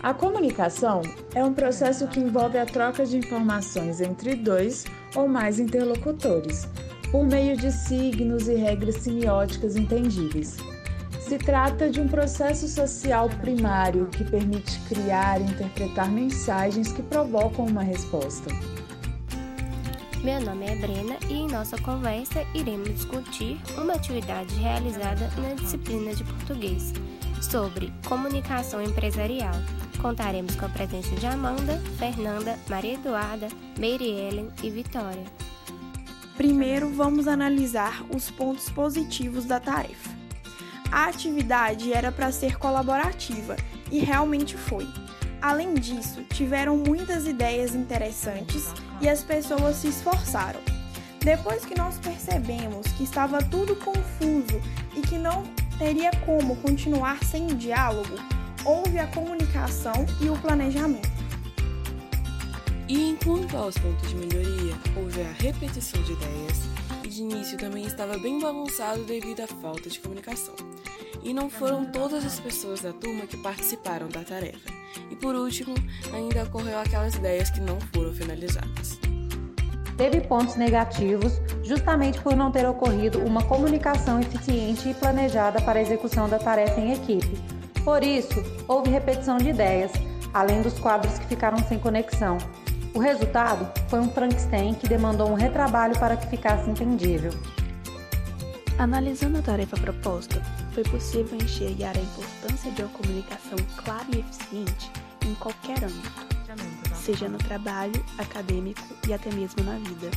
A comunicação é um processo que envolve a troca de informações entre dois ou mais interlocutores, por meio de signos e regras semióticas entendíveis. Se trata de um processo social primário que permite criar e interpretar mensagens que provocam uma resposta. Meu nome é Brena e em nossa conversa iremos discutir uma atividade realizada na disciplina de português sobre comunicação empresarial. Contaremos com a presença de Amanda, Fernanda, Maria Eduarda, Mary Ellen e Vitória. Primeiro, vamos analisar os pontos positivos da tarefa. A atividade era para ser colaborativa e realmente foi. Além disso, tiveram muitas ideias interessantes e as pessoas se esforçaram. Depois que nós percebemos que estava tudo confuso e que não teria como continuar sem diálogo, houve a comunicação e o planejamento. E enquanto aos pontos de melhoria, houve a repetição de ideias, e de início também estava bem bagunçado devido à falta de comunicação. E não foram todas as pessoas da turma que participaram da tarefa. E por último, ainda ocorreu aquelas ideias que não foram finalizadas. Teve pontos negativos justamente por não ter ocorrido uma comunicação eficiente e planejada para a execução da tarefa em equipe. Por isso, houve repetição de ideias, além dos quadros que ficaram sem conexão. O resultado foi um Frankenstein que demandou um retrabalho para que ficasse entendível. Analisando a tarefa proposta, foi possível enxergar a importância de uma comunicação clara e eficiente em qualquer âmbito seja no trabalho, acadêmico e até mesmo na vida.